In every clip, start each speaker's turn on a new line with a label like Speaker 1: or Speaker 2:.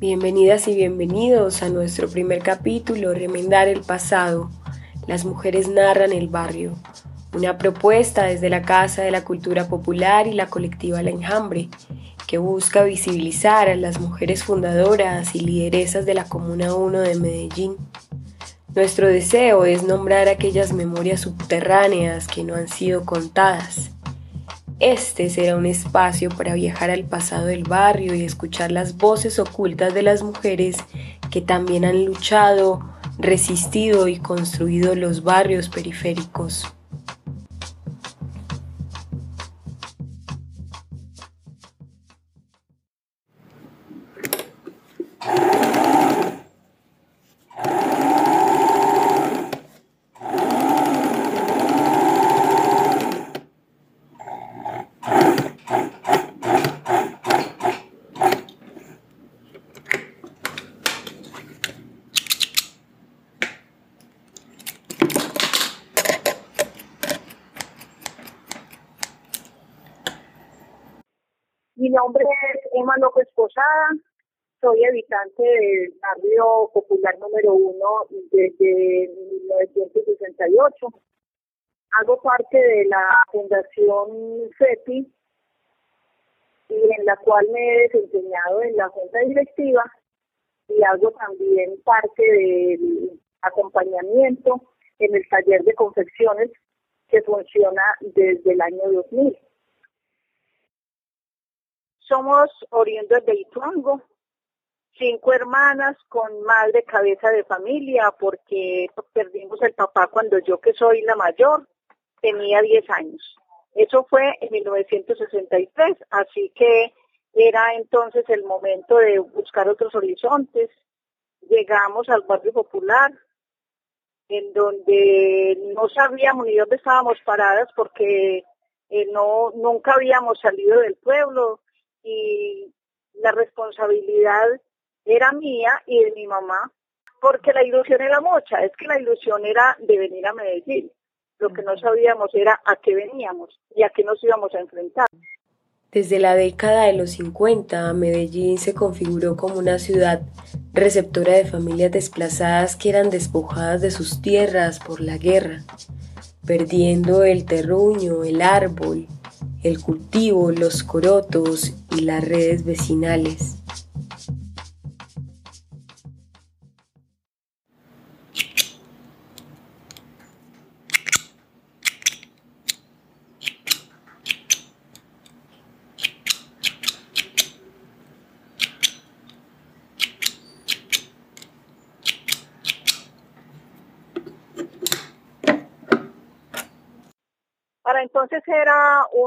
Speaker 1: Bienvenidas y bienvenidos a nuestro primer capítulo, Remendar el pasado. Las mujeres narran el barrio. Una propuesta desde la Casa de la Cultura Popular y la colectiva La Enjambre, que busca visibilizar a las mujeres fundadoras y lideresas de la Comuna 1 de Medellín. Nuestro deseo es nombrar aquellas memorias subterráneas que no han sido contadas este será un espacio para viajar al pasado del barrio y escuchar las voces ocultas de las mujeres que también han luchado, resistido y construido los barrios periféricos.
Speaker 2: Nombre es Emma López Posada, soy habitante del barrio popular número uno desde 1968. Hago parte de la Fundación FEPI y en la cual me he desempeñado en la junta directiva y hago también parte del acompañamiento en el taller de confecciones que funciona desde el año 2000. Somos oriundos de Ituango, cinco hermanas con madre cabeza de familia, porque perdimos el papá cuando yo, que soy la mayor, tenía 10 años. Eso fue en 1963, así que era entonces el momento de buscar otros horizontes. Llegamos al barrio popular, en donde no sabíamos ni dónde estábamos paradas porque eh, no nunca habíamos salido del pueblo, y la responsabilidad era mía y de mi mamá, porque la ilusión era mucha, es que la ilusión era de venir a Medellín. Lo que no sabíamos era a qué veníamos y a qué nos íbamos a enfrentar.
Speaker 1: Desde la década de los 50, Medellín se configuró como una ciudad receptora de familias desplazadas que eran despojadas de sus tierras por la guerra, perdiendo el terruño, el árbol, el cultivo, los corotos y las redes vecinales.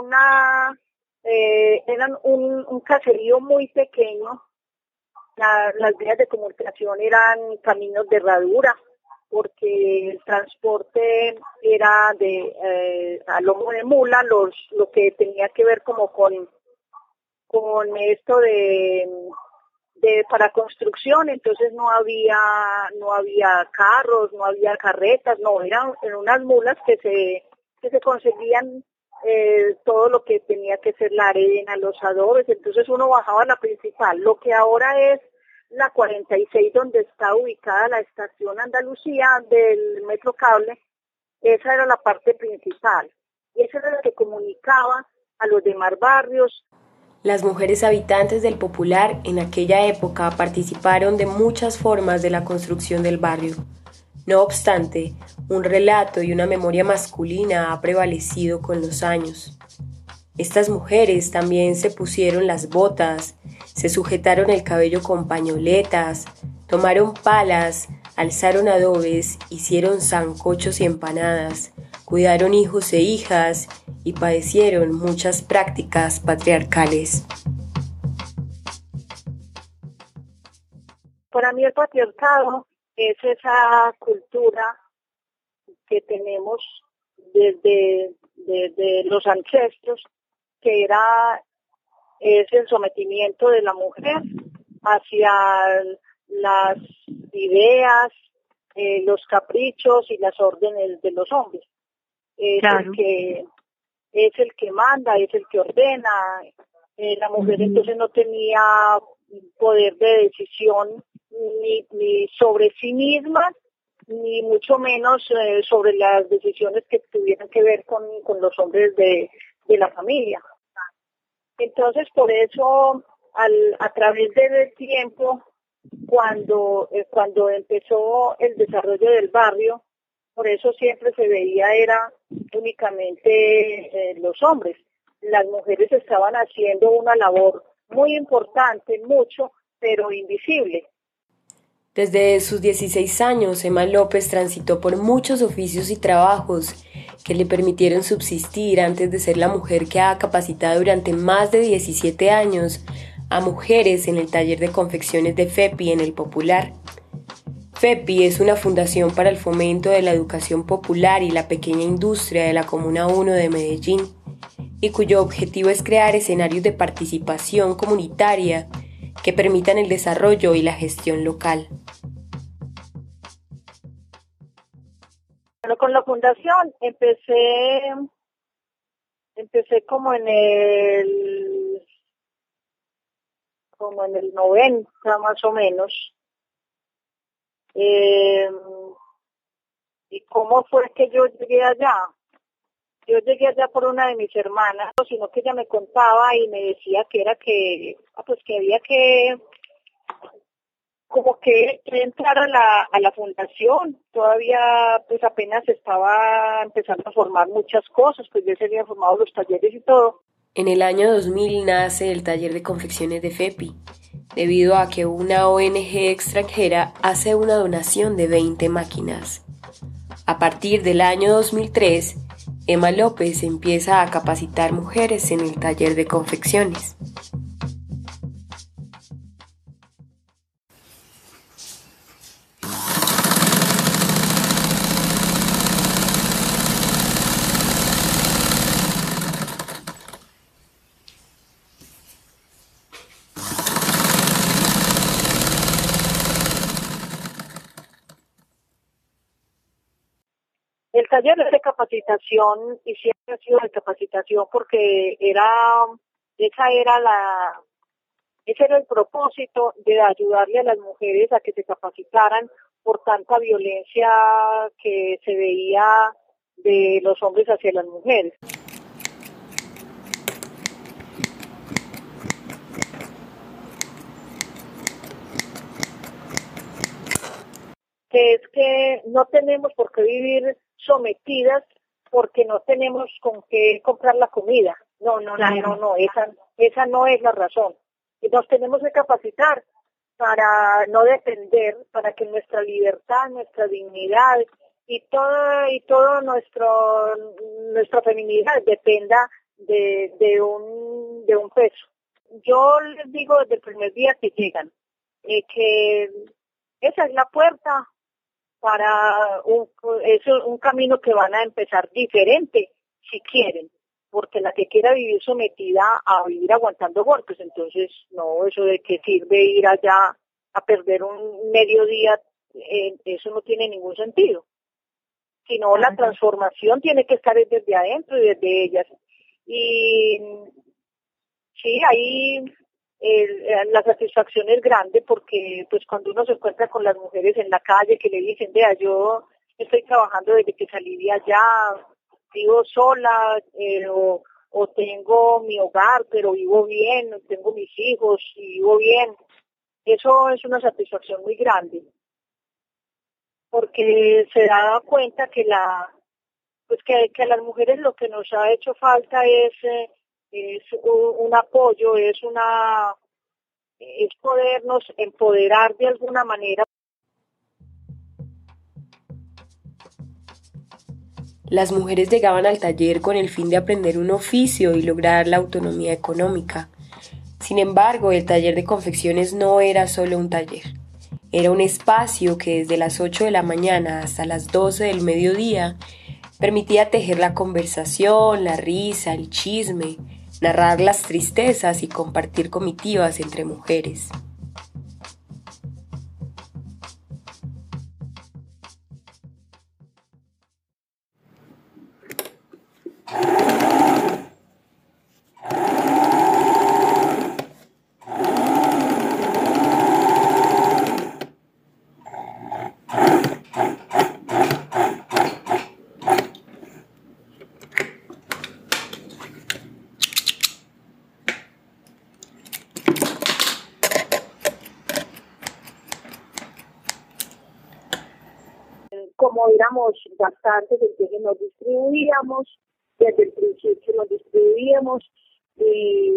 Speaker 2: Una, eh, eran un, un caserío muy pequeño. las vías de comunicación eran caminos de herradura, porque el transporte era de eh, a lomo de mula, los, lo que tenía que ver como con, con esto de, de para construcción, entonces no había, no había carros, no había carretas, no, eran, eran unas mulas que se que se conseguían eh, todo lo que tenía que ser la arena, los adobes, entonces uno bajaba a la principal, lo que ahora es la 46 donde está ubicada la estación Andalucía del Metro Cable, esa era la parte principal, y esa era la que comunicaba a los demás barrios.
Speaker 1: Las mujeres habitantes del Popular en aquella época participaron de muchas formas de la construcción del barrio. No obstante, un relato y una memoria masculina ha prevalecido con los años. Estas mujeres también se pusieron las botas, se sujetaron el cabello con pañoletas, tomaron palas, alzaron adobes, hicieron zancochos y empanadas, cuidaron hijos e hijas y padecieron muchas prácticas patriarcales.
Speaker 2: Para mí el patriarcado es esa cultura que tenemos desde, desde los ancestros, que era es el sometimiento de la mujer hacia las ideas, eh, los caprichos y las órdenes de los hombres. Es el que es el que manda, es el que ordena. Eh, la mujer entonces no tenía poder de decisión ni, ni sobre sí mismas, ni mucho menos eh, sobre las decisiones que tuvieran que ver con, con los hombres de, de la familia. Entonces, por eso, al, a través del tiempo, cuando, eh, cuando empezó el desarrollo del barrio, por eso siempre se veía era únicamente eh, los hombres. Las mujeres estaban haciendo una labor muy importante, mucho, pero invisible.
Speaker 1: Desde sus 16 años, Emma López transitó por muchos oficios y trabajos que le permitieron subsistir antes de ser la mujer que ha capacitado durante más de 17 años a mujeres en el taller de confecciones de FEPI en el Popular. FEPI es una fundación para el fomento de la educación popular y la pequeña industria de la Comuna 1 de Medellín, y cuyo objetivo es crear escenarios de participación comunitaria que permitan el desarrollo y la gestión local.
Speaker 2: Bueno, con la fundación empecé, empecé como en el, como en el 90 más o menos. Eh, ¿Y cómo fue que yo llegué allá? Yo llegué allá por una de mis hermanas, sino que ella me contaba y me decía que era que, ah, pues que había que, como que, entrar a la, a la fundación. Todavía, pues apenas estaba empezando a formar muchas cosas, pues ya se habían formado los talleres y todo.
Speaker 1: En el año 2000 nace el taller de confecciones de FEPI, debido a que una ONG extranjera hace una donación de 20 máquinas. A partir del año 2003, Emma López empieza a capacitar mujeres en el taller de confecciones.
Speaker 2: El taller es de capacitación y siempre ha sido de capacitación porque era, esa era la, ese era el propósito de ayudarle a las mujeres a que se capacitaran por tanta violencia que se veía de los hombres hacia las mujeres. que es que no tenemos por qué vivir sometidas porque no tenemos con qué comprar la comida. No, no, no, no, no, esa, esa no es la razón. Nos tenemos que capacitar para no depender, para que nuestra libertad, nuestra dignidad y todo y todo nuestro nuestra feminidad dependa de, de un de un peso. Yo les digo desde el primer día que llegan eh, que esa es la puerta para un, es un camino que van a empezar diferente, si quieren, porque la que quiera vivir sometida a vivir aguantando golpes, entonces no, eso de que sirve ir allá a perder un mediodía, eh, eso no tiene ningún sentido. Sino la transformación tiene que estar desde adentro y desde ellas. Y sí, ahí eh, la satisfacción es grande porque pues cuando uno se encuentra con las mujeres en la calle que le dicen, vea, yo estoy trabajando desde que salí de allá, vivo sola eh, o, o tengo mi hogar, pero vivo bien, tengo mis hijos y vivo bien. Eso es una satisfacción muy grande porque se da cuenta que la pues que, que a las mujeres lo que nos ha hecho falta es eh, es un, apoyo, es una es podernos empoderar de alguna manera.
Speaker 1: Las mujeres llegaban al taller con el fin de aprender un oficio y lograr la autonomía económica. Sin embargo, el taller de confecciones no era solo un taller. Era un espacio que desde las 8 de la mañana hasta las 12 del mediodía permitía tejer la conversación, la risa, el chisme, narrar las tristezas y compartir comitivas entre mujeres.
Speaker 2: Como éramos bastantes, entonces nos distribuíamos, desde el principio nos distribuíamos y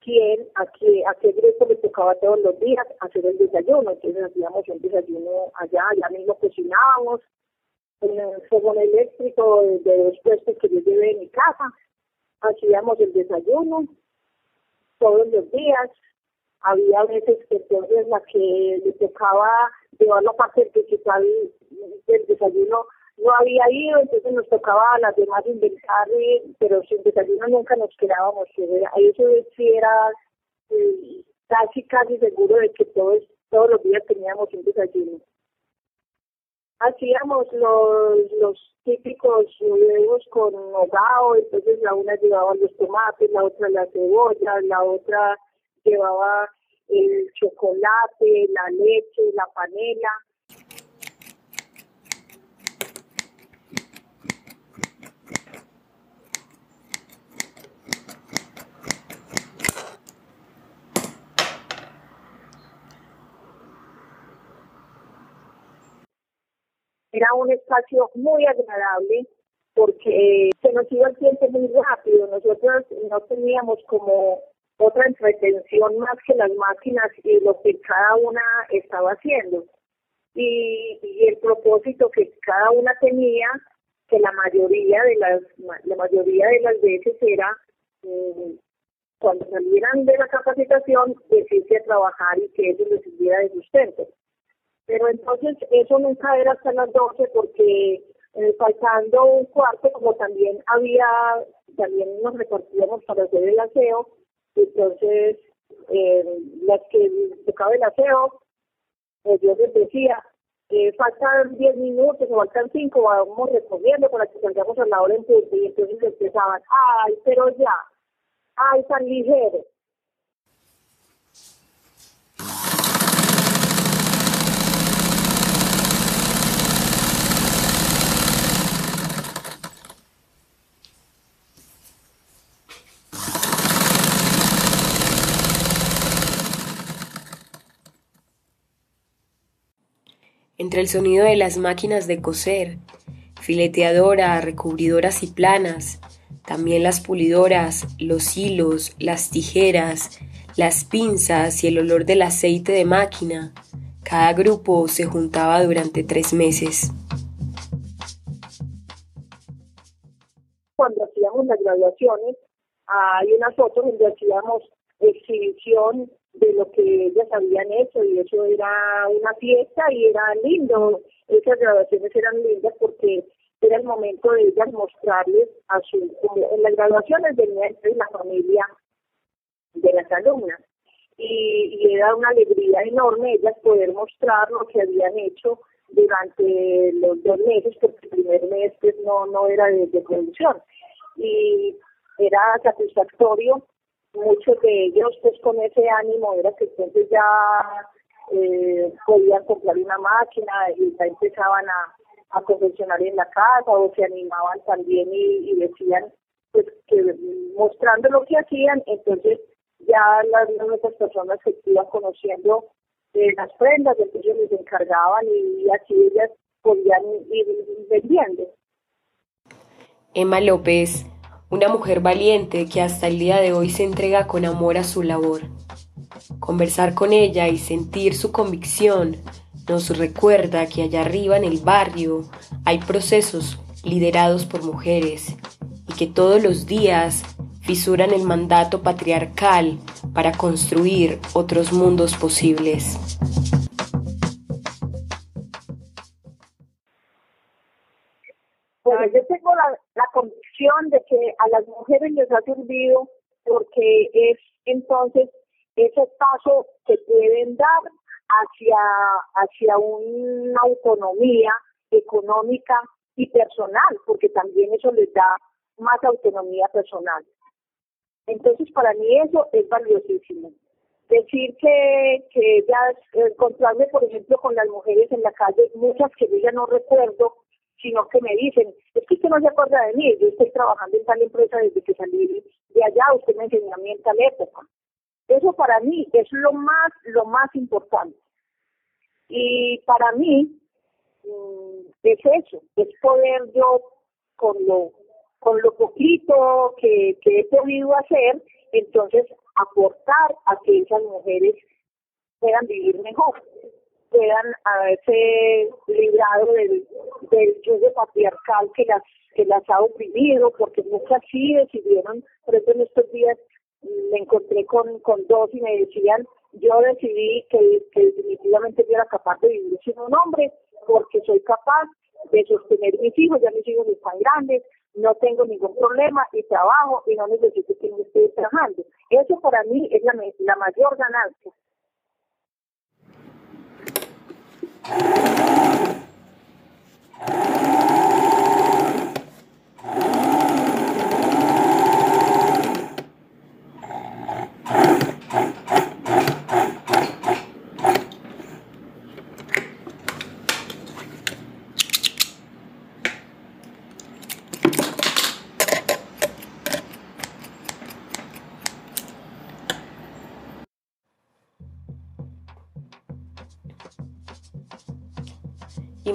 Speaker 2: quién, a qué, a qué grupo le tocaba todos los días hacer el desayuno. Entonces hacíamos un desayuno allá, allá mismo cocinábamos, en el fogón eléctrico de dos puestos que yo llevé en mi casa, hacíamos el desayuno todos los días. Había veces que entonces que le tocaba llevar la parte principal del desayuno no había ido, entonces nos tocaba a las demás inventar, pero sin desayuno nunca nos quedábamos. Eso sí era eh, casi, casi seguro de que todos, todos los días teníamos un desayuno. Hacíamos los, los típicos huevos con hogao, entonces la una llevaba los tomates, la otra la cebolla, la otra llevaba el chocolate, la leche, la panela Era un espacio muy agradable porque se nos iba el tiempo muy rápido. Nosotros no teníamos como otra entretención más que las máquinas y lo que cada una estaba haciendo. Y, el propósito que cada una tenía, que la mayoría de las la mayoría de las veces era mm, cuando salieran de la capacitación, decirse a trabajar y que eso les sirviera de sustento. Pero entonces eso nunca era hasta las 12 porque eh, faltando un cuarto, como también había, también nos repartíamos para hacer el aseo, entonces eh, las que tocaba el aseo, pues yo les decía, eh, faltan 10 minutos o faltan 5, vamos recorriendo para que salgamos a la hora en y entonces empezaban, ay, pero ya, ay, tan ligero.
Speaker 1: Entre el sonido de las máquinas de coser, fileteadora, recubridoras y planas, también las pulidoras, los hilos, las tijeras, las pinzas y el olor del aceite de máquina. Cada grupo se juntaba durante tres meses.
Speaker 2: Cuando hacíamos las graduaciones, hay unas fotos donde hacíamos exhibición de lo que ellas habían hecho y eso era una fiesta y era lindo. Esas graduaciones eran lindas porque era el momento de ellas mostrarles a su, en las graduaciones venía la familia de las alumnas y, y, era una alegría enorme ellas poder mostrar lo que habían hecho durante los dos meses porque el primer mes pues no, no era de producción y era satisfactorio muchos de ellos pues con ese ánimo era que entonces ya eh, podían comprar una máquina y ya empezaban a, a confeccionar en la casa o se animaban también y, decían pues que mostrando lo que hacían entonces ya las nuevas personas que iban conociendo eh, las prendas entonces les encargaban y así ellas podían ir vendiendo.
Speaker 1: Emma López una mujer valiente que hasta el día de hoy se entrega con amor a su labor. Conversar con ella y sentir su convicción nos recuerda que allá arriba en el barrio hay procesos liderados por mujeres y que todos los días fisuran el mandato patriarcal para construir otros mundos posibles.
Speaker 2: De que a las mujeres les ha servido porque es entonces ese paso que pueden dar hacia, hacia una autonomía económica y personal, porque también eso les da más autonomía personal. Entonces, para mí eso es valiosísimo. Decir que, que ellas, encontrarme, por ejemplo, con las mujeres en la calle, muchas que yo ya no recuerdo, sino que me dicen, es que usted no se acuerda de mí, yo estoy trabajando en tal empresa desde que salí de allá, usted me enseñó a mí en tal época. Eso para mí es lo más, lo más importante. Y para mí, mm, es eso, es poder yo con lo, con lo poquito que, que he podido hacer, entonces aportar a que esas mujeres puedan vivir mejor, puedan haberse librado del, del yugo patriarcal que las que las ha oprimido, porque muchas sí decidieron, por eso en estos días me encontré con, con dos y me decían, yo decidí que, que definitivamente yo era capaz de vivir sin un hombre, porque soy capaz de sostener mis hijos, ya mis hijos están grandes, no tengo ningún problema y trabajo y no necesito que me esté trabajando. Eso para mí es la, la mayor ganancia.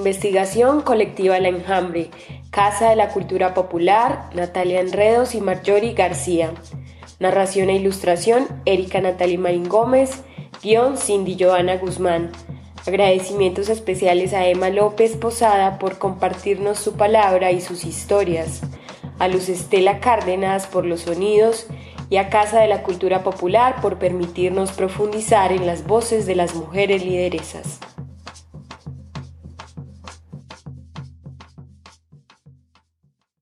Speaker 1: Investigación colectiva La Enjambre, Casa de la Cultura Popular, Natalia Enredos y Marjorie García. Narración e ilustración, Erika Natalie Marín Gómez, guion Cindy Joana Guzmán. Agradecimientos especiales a Emma López Posada por compartirnos su palabra y sus historias, a Luz Estela Cárdenas por los sonidos y a Casa de la Cultura Popular por permitirnos profundizar en las voces de las mujeres lideresas.